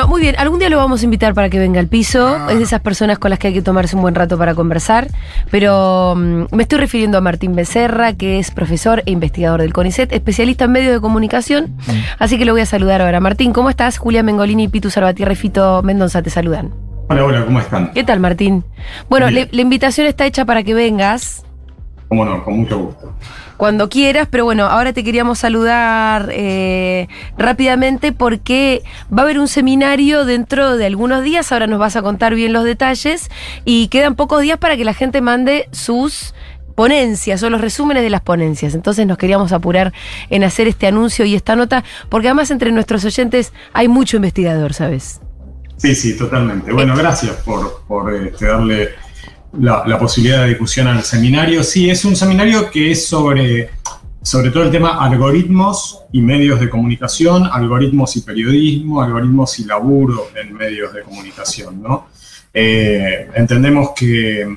Bueno, muy bien. Algún día lo vamos a invitar para que venga al piso. Es de esas personas con las que hay que tomarse un buen rato para conversar. Pero mm, me estoy refiriendo a Martín Becerra, que es profesor e investigador del CONICET, especialista en medios de comunicación. Así que lo voy a saludar ahora. Martín, ¿cómo estás? Julia Mengolini, Pitu Salvatierra y Fito Mendoza te saludan. Hola, hola, ¿cómo están? ¿Qué tal, Martín? Bueno, le- la invitación está hecha para que vengas Cómo no, con mucho gusto. Cuando quieras, pero bueno, ahora te queríamos saludar eh, rápidamente porque va a haber un seminario dentro de algunos días, ahora nos vas a contar bien los detalles y quedan pocos días para que la gente mande sus ponencias o los resúmenes de las ponencias. Entonces nos queríamos apurar en hacer este anuncio y esta nota, porque además entre nuestros oyentes hay mucho investigador, ¿sabes? Sí, sí, totalmente. Bueno, gracias por, por este, darle la, posibilidad de discusión al seminario. Sí, es un seminario que es sobre, sobre todo el tema algoritmos y medios de comunicación, algoritmos y periodismo, algoritmos y laburo en medios de comunicación, ¿no? Eh, entendemos que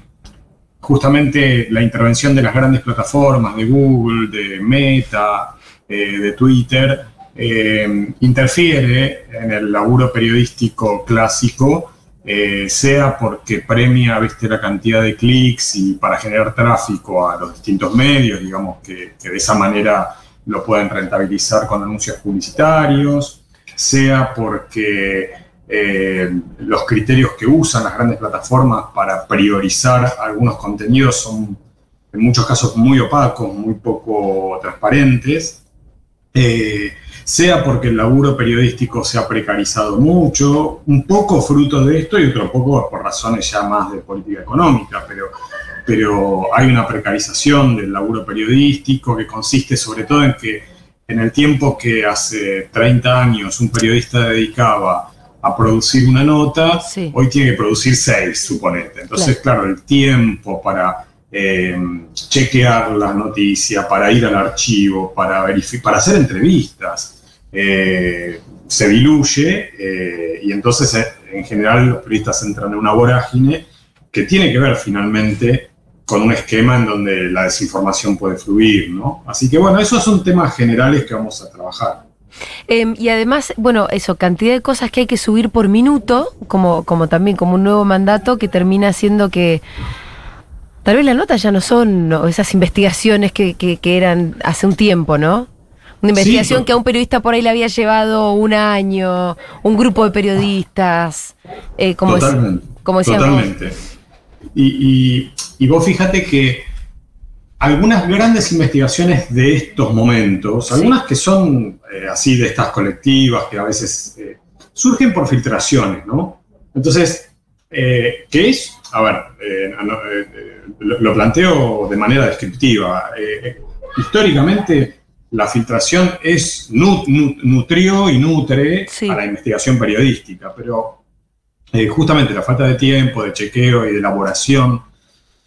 justamente la intervención de las grandes plataformas, de Google, de Meta, eh, de Twitter, eh, interfiere en el laburo periodístico clásico, eh, sea porque premia ¿viste, la cantidad de clics y para generar tráfico a los distintos medios, digamos que, de esa manera lo pueden rentabilizar con anuncios publicitarios, sea porque eh, los criterios que usan las grandes plataformas para priorizar algunos contenidos son en muchos casos muy opacos, muy poco transparentes, eh, sea porque el laburo periodístico se ha precarizado mucho, un poco fruto de esto y otro poco por razones ya más de política económica, pero, pero hay una precarización del laburo periodístico que consiste sobre todo en que en el tiempo que hace 30 años un periodista dedicaba a producir una nota, Sí. hoy tiene que producir seis, suponete. Entonces, claro, el tiempo para eh, chequear la noticia, para ir al archivo, para, hacer entrevistas, eh, se diluye eh, y entonces en general los periodistas entran en una vorágine que tiene que ver finalmente con un esquema en donde la desinformación puede fluir, ¿no? Así que bueno, esos son temas generales que vamos a trabajar. Eh, y además, bueno, eso, cantidad de cosas que hay que subir por minuto, como, como también como un nuevo mandato que termina haciendo que tal vez las notas ya no son ¿no? esas investigaciones que, que- que eran hace un tiempo, ¿no? Una investigación que a un periodista por ahí le había llevado un año, un grupo de periodistas, eh, como, es- Totalmente. como decíamos. Totalmente. Y, y- y vos fíjate que algunas grandes investigaciones de estos momentos, Sí. algunas que son eh, así de estas colectivas, que a veces eh, surgen por filtraciones, ¿no? Entonces, eh, ¿qué es? A ver, eh, eh, eh, lo, lo planteo de manera descriptiva. Eh, históricamente, la filtración es nu- nu- nutrió y nutre Sí. a la investigación periodística, pero eh, justamente la falta de tiempo, de chequeo y de elaboración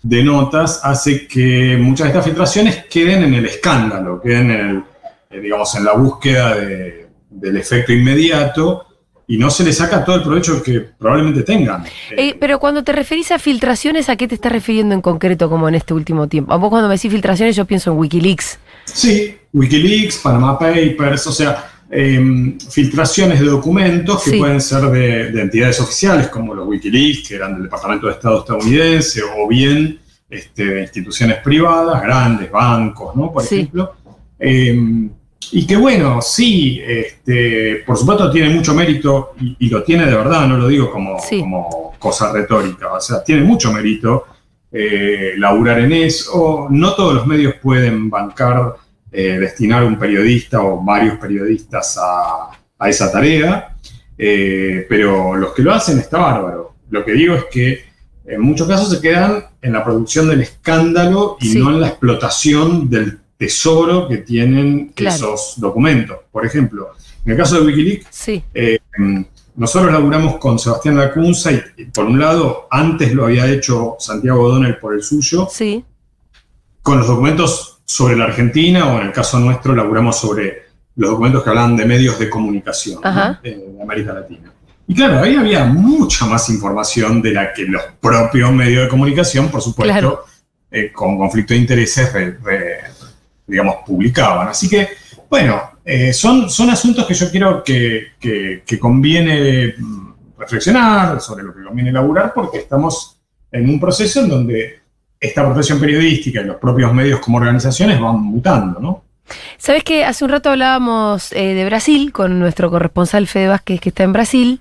de notas hace que muchas de estas filtraciones queden en el escándalo, queden en, el, eh, digamos, en la búsqueda de- del efecto inmediato y no se le saca todo el provecho que probablemente tengan. Eh, pero cuando te referís a filtraciones, ¿a qué te estás refiriendo en concreto como en este último tiempo? A vos cuando me decís filtraciones yo pienso en Wikileaks. Sí, Wikileaks, Panama Papers, o sea, em, filtraciones de documentos que Sí. pueden ser de, de entidades oficiales como los Wikileaks, que eran del Departamento de Estado estadounidense, o bien este, de instituciones privadas, grandes bancos, ¿no? Por Sí. ejemplo. Em, y que bueno, sí, este, por supuesto tiene mucho mérito, y, y lo tiene de verdad, no lo digo como, Sí. como cosa retórica, o sea, tiene mucho mérito eh, laburar en eso. No todos los medios pueden bancar, eh, destinar un periodista o varios periodistas a, a esa tarea, eh, pero los que lo hacen está bárbaro. Lo que digo es que en muchos casos se quedan en la producción del escándalo y Sí. no en la explotación del tesoro que tienen Claro. esos documentos. Por ejemplo, en el caso de Wikileaks, Sí, eh, nosotros laburamos con Sebastián Lacunza y, y, por un lado, antes lo había hecho Santiago O'Donnell por el suyo, sí, con los documentos sobre la Argentina, o en el caso nuestro, laburamos sobre los documentos que hablaban de medios de comunicación ¿no? Eh, de América Latina. Y claro, ahí había mucha más información de la que los propios medios de comunicación, por supuesto, Claro. eh, con conflicto de intereses, re- re- digamos, publicaban. Así que, bueno, eh, son, son asuntos que yo quiero que, que- que conviene mm, reflexionar, sobre lo que conviene elaborar, porque estamos en un proceso en donde esta profesión periodística y los propios medios como organizaciones van mutando, ¿no? Sabes que hace un rato hablábamos eh, de Brasil con nuestro corresponsal Fede Vázquez, que está en Brasil,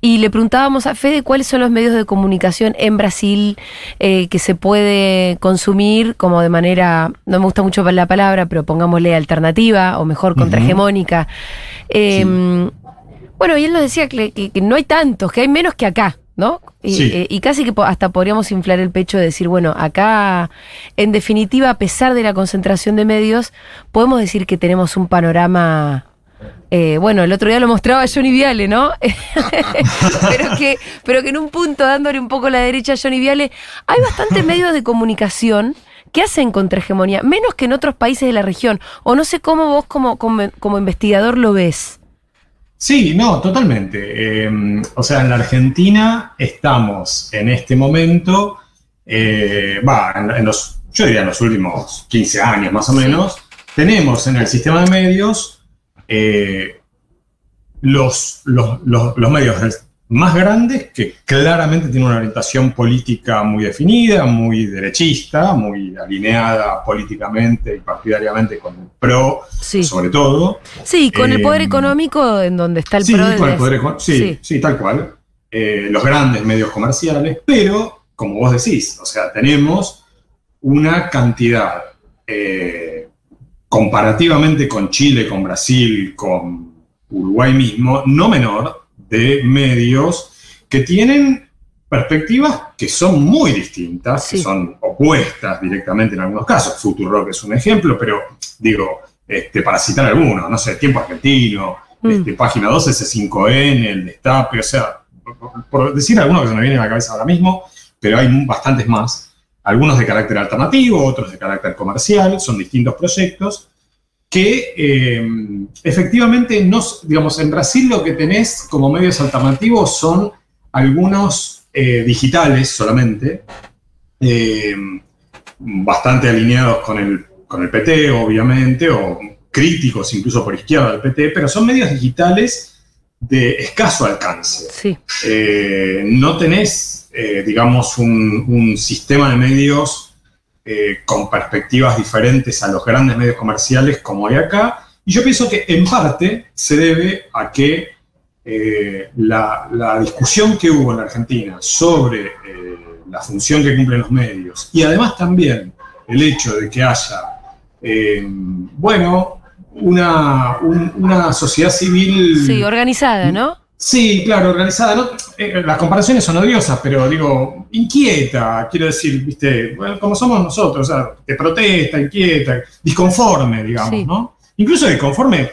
y le preguntábamos a Fede cuáles son los medios de comunicación en Brasil eh, que se puede consumir como de manera, no me gusta mucho la palabra, pero pongámosle alternativa o mejor contrahegemónica. Eh, Bueno, y él nos decía que, que- que no hay tantos, que hay menos que acá. ¿No? Y, Sí. eh, y casi que hasta podríamos inflar el pecho de decir, bueno, acá, en definitiva, a pesar de la concentración de medios, podemos decir que tenemos un panorama. eh, bueno, el otro día lo mostraba Johnny Viale, ¿no? pero, que, pero que en un punto, dándole un poco la derecha a Johnny Viale, hay bastantes medios de comunicación que hacen contrahegemonía, menos que en otros países de la región. O no sé cómo vos, como, como, como investigador, lo ves. Sí, no, totalmente. Eh, o sea, en la Argentina estamos en este momento, eh, va, en, en los, yo diría en los últimos 15 años más o menos, tenemos en el sistema de medios eh, los, los, los- los medios más grandes que claramente tienen una orientación política muy definida, muy derechista, muy alineada políticamente y partidariamente con el PRO, Sí. sobre todo. Sí, con el poder Eh, económico en donde está el sí, pro con el poder Sí. sí, tal cual. Eh, los grandes medios comerciales, pero, como vos decís, o sea, tenemos una cantidad eh, comparativamente con Chile, con Brasil, con Uruguay mismo, no menor, de medios que tienen perspectivas que son muy distintas, Sí. que son opuestas directamente en algunos casos. Futurock es un ejemplo, pero digo, este, para citar algunos, no sé, Tiempo Argentino, Mm. este, Página 12, C5N, El Destape, o sea, por, por decir algunos que se me vienen a la cabeza ahora mismo, pero hay bastantes más. Algunos de carácter alternativo, otros de carácter comercial, son distintos proyectos que eh, efectivamente, no, digamos, en Brasil lo que tenés como medios alternativos son algunos eh, digitales solamente, eh, bastante alineados con el, con el PT, obviamente, o críticos incluso por izquierda del PT, pero son medios digitales de escaso alcance. Sí, no tenés, digamos, un, un sistema de medios eh, con perspectivas diferentes a los grandes medios comerciales como hay acá. Y yo pienso que en parte se debe a que eh, la, discusión que hubo en la Argentina sobre eh, la función que cumplen los medios y además también el hecho de que haya, eh, bueno, una, un- una sociedad civil... sí, organizada, ¿no? Sí, claro, organizada. ¿no? Eh, las comparaciones son odiosas, pero digo, inquieta, quiero decir, viste, bueno, como somos nosotros, o sea, que protesta, inquieta, disconforme, digamos, Sí. ¿no? Incluso disconforme,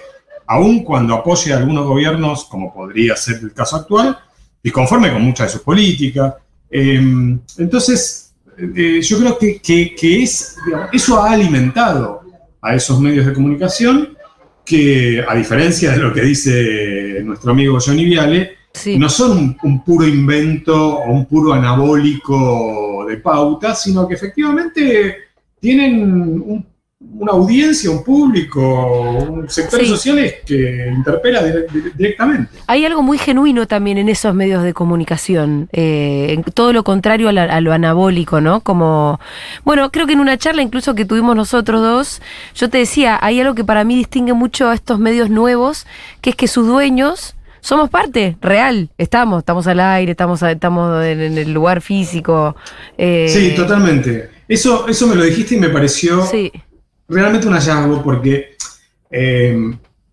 aun cuando apoye a algunos gobiernos, como podría ser el caso actual, disconforme con muchas de sus políticas. Eh, entonces, eh, yo creo que, que- que es, digamos, eso ha alimentado a esos medios de comunicación que, a diferencia de lo que dice nuestro amigo Johnny Viale, Sí. no son un, un puro invento o un puro anabólico de pauta, sino que efectivamente tienen un- una audiencia, un público, un sectores Sí. sociales que interpela dire- dire- directamente. Hay algo muy genuino también en esos medios de comunicación, eh, en todo lo contrario a, la- a lo anabólico, ¿no? Como, bueno, creo que en una charla incluso que tuvimos nosotros dos, yo te decía, hay algo que para mí distingue mucho a estos medios nuevos, que es que sus dueños somos parte real, estamos, estamos al aire, estamos, estamos en, en el lugar físico. eh, Sí, totalmente. Eso, eso me lo dijiste y me pareció Sí, realmente un hallazgo porque, eh,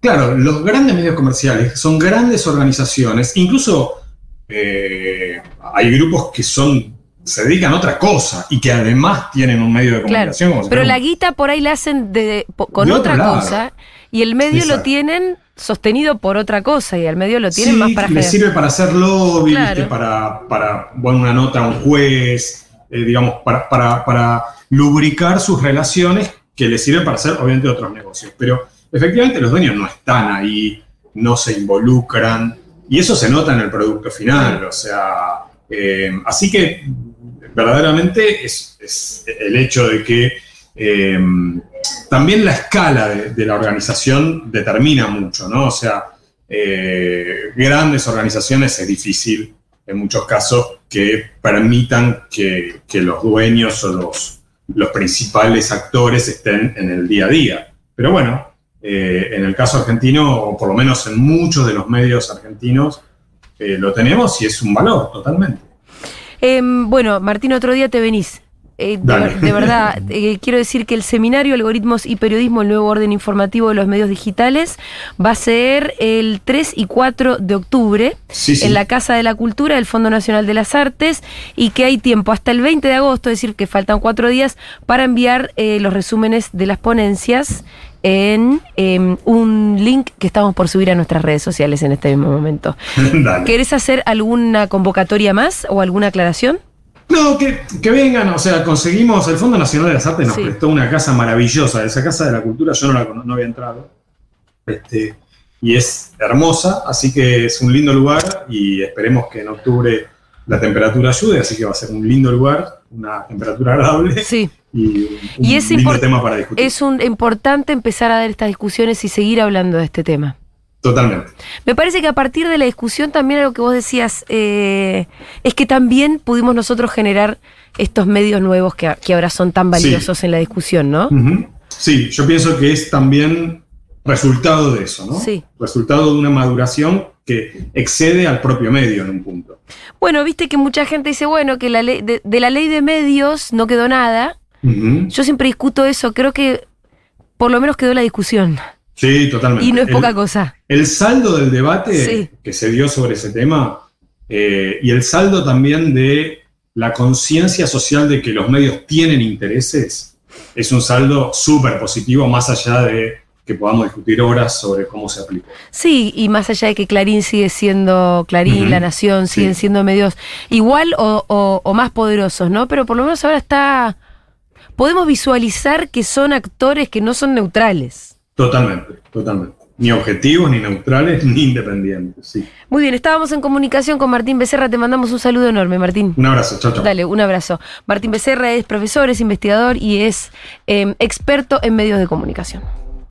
claro, los grandes medios comerciales son grandes organizaciones, incluso eh, hay grupos que son se dedican a otra cosa y que además tienen un medio de comunicación. Pero la guita por ahí la hacen de, con De otra cosa y el medio lo tienen sostenido por otra cosa y al medio lo tienen Sí, más para le sirve para hacer lobby, Claro. ¿viste? para, para bueno, una nota a un juez, eh, digamos, para, para, para lubricar sus relaciones que le sirven para hacer, obviamente, otros negocios. Pero efectivamente los dueños no están ahí, no se involucran, y eso se nota en el producto final. O sea, eh, así que verdaderamente es, el hecho de que eh, también la escala de, la organización determina mucho, ¿no? O sea, eh, grandes organizaciones es difícil en muchos casos que permitan que los dueños o los, los principales actores estén en el día a día. Pero bueno, eh, en el caso argentino, o por lo menos en muchos de los medios argentinos, eh, lo tenemos y es un valor totalmente. Em, bueno, Martín, otro día te venís. Eh, de, verdad, eh, quiero decir que el seminario Algoritmos y Periodismo, el nuevo orden informativo de los medios digitales, va a ser el 3 y 4 de octubre Sí, sí. en la Casa de la Cultura del Fondo Nacional de las Artes y que hay tiempo hasta el 20 de agosto, es decir, que faltan cuatro días para enviar eh, los resúmenes de las ponencias en em, un link que estamos por subir a nuestras redes sociales en este mismo momento. Dale. ¿Querés hacer alguna convocatoria más o alguna aclaración? No, que, que vengan, o sea, conseguimos, el Fondo Nacional de las Artes nos Sí. prestó una casa maravillosa, esa casa de la cultura yo no la no había entrado, este, y es hermosa, así que es un lindo lugar y esperemos que en octubre la temperatura ayude, así que va a ser un lindo lugar, una temperatura agradable Sí. y un, Y es lindo tema para discutir. Es un, importante empezar a dar estas discusiones y seguir hablando de este tema. Totalmente. Me parece que a partir de la discusión también algo que vos decías eh, es que también pudimos nosotros generar estos medios nuevos que, ahora son tan valiosos en la discusión, ¿no? Sí, yo pienso que es también resultado de eso, ¿no? Sí. Resultado de una maduración que excede al propio medio en un punto. Bueno, viste que mucha gente dice, bueno, que la ley, de, de la ley de medios no quedó nada. Yo siempre discuto eso, creo que por lo menos quedó la discusión. Sí, totalmente. Y no es El- poca cosa. El saldo del debate Sí. que se dio sobre ese tema eh, y el saldo también de la conciencia social de que los medios tienen intereses es un saldo súper positivo, más allá de que podamos discutir horas sobre cómo se aplicó. Sí, y más allá de que Clarín sigue siendo Clarín. La Nación, siguen Sí. siendo medios igual o, o- o más poderosos, ¿no? Pero por lo menos ahora está... Podemos visualizar que son actores que no son neutrales. Totalmente, totalmente. Ni objetivos, ni neutrales, ni independientes. Sí. Muy bien, estábamos en comunicación con Martín Becerra, te mandamos un saludo enorme, Martín. Un abrazo, chao, chao. Dale, un abrazo. Martín Becerra es profesor, es investigador y es eh, experto en medios de comunicación.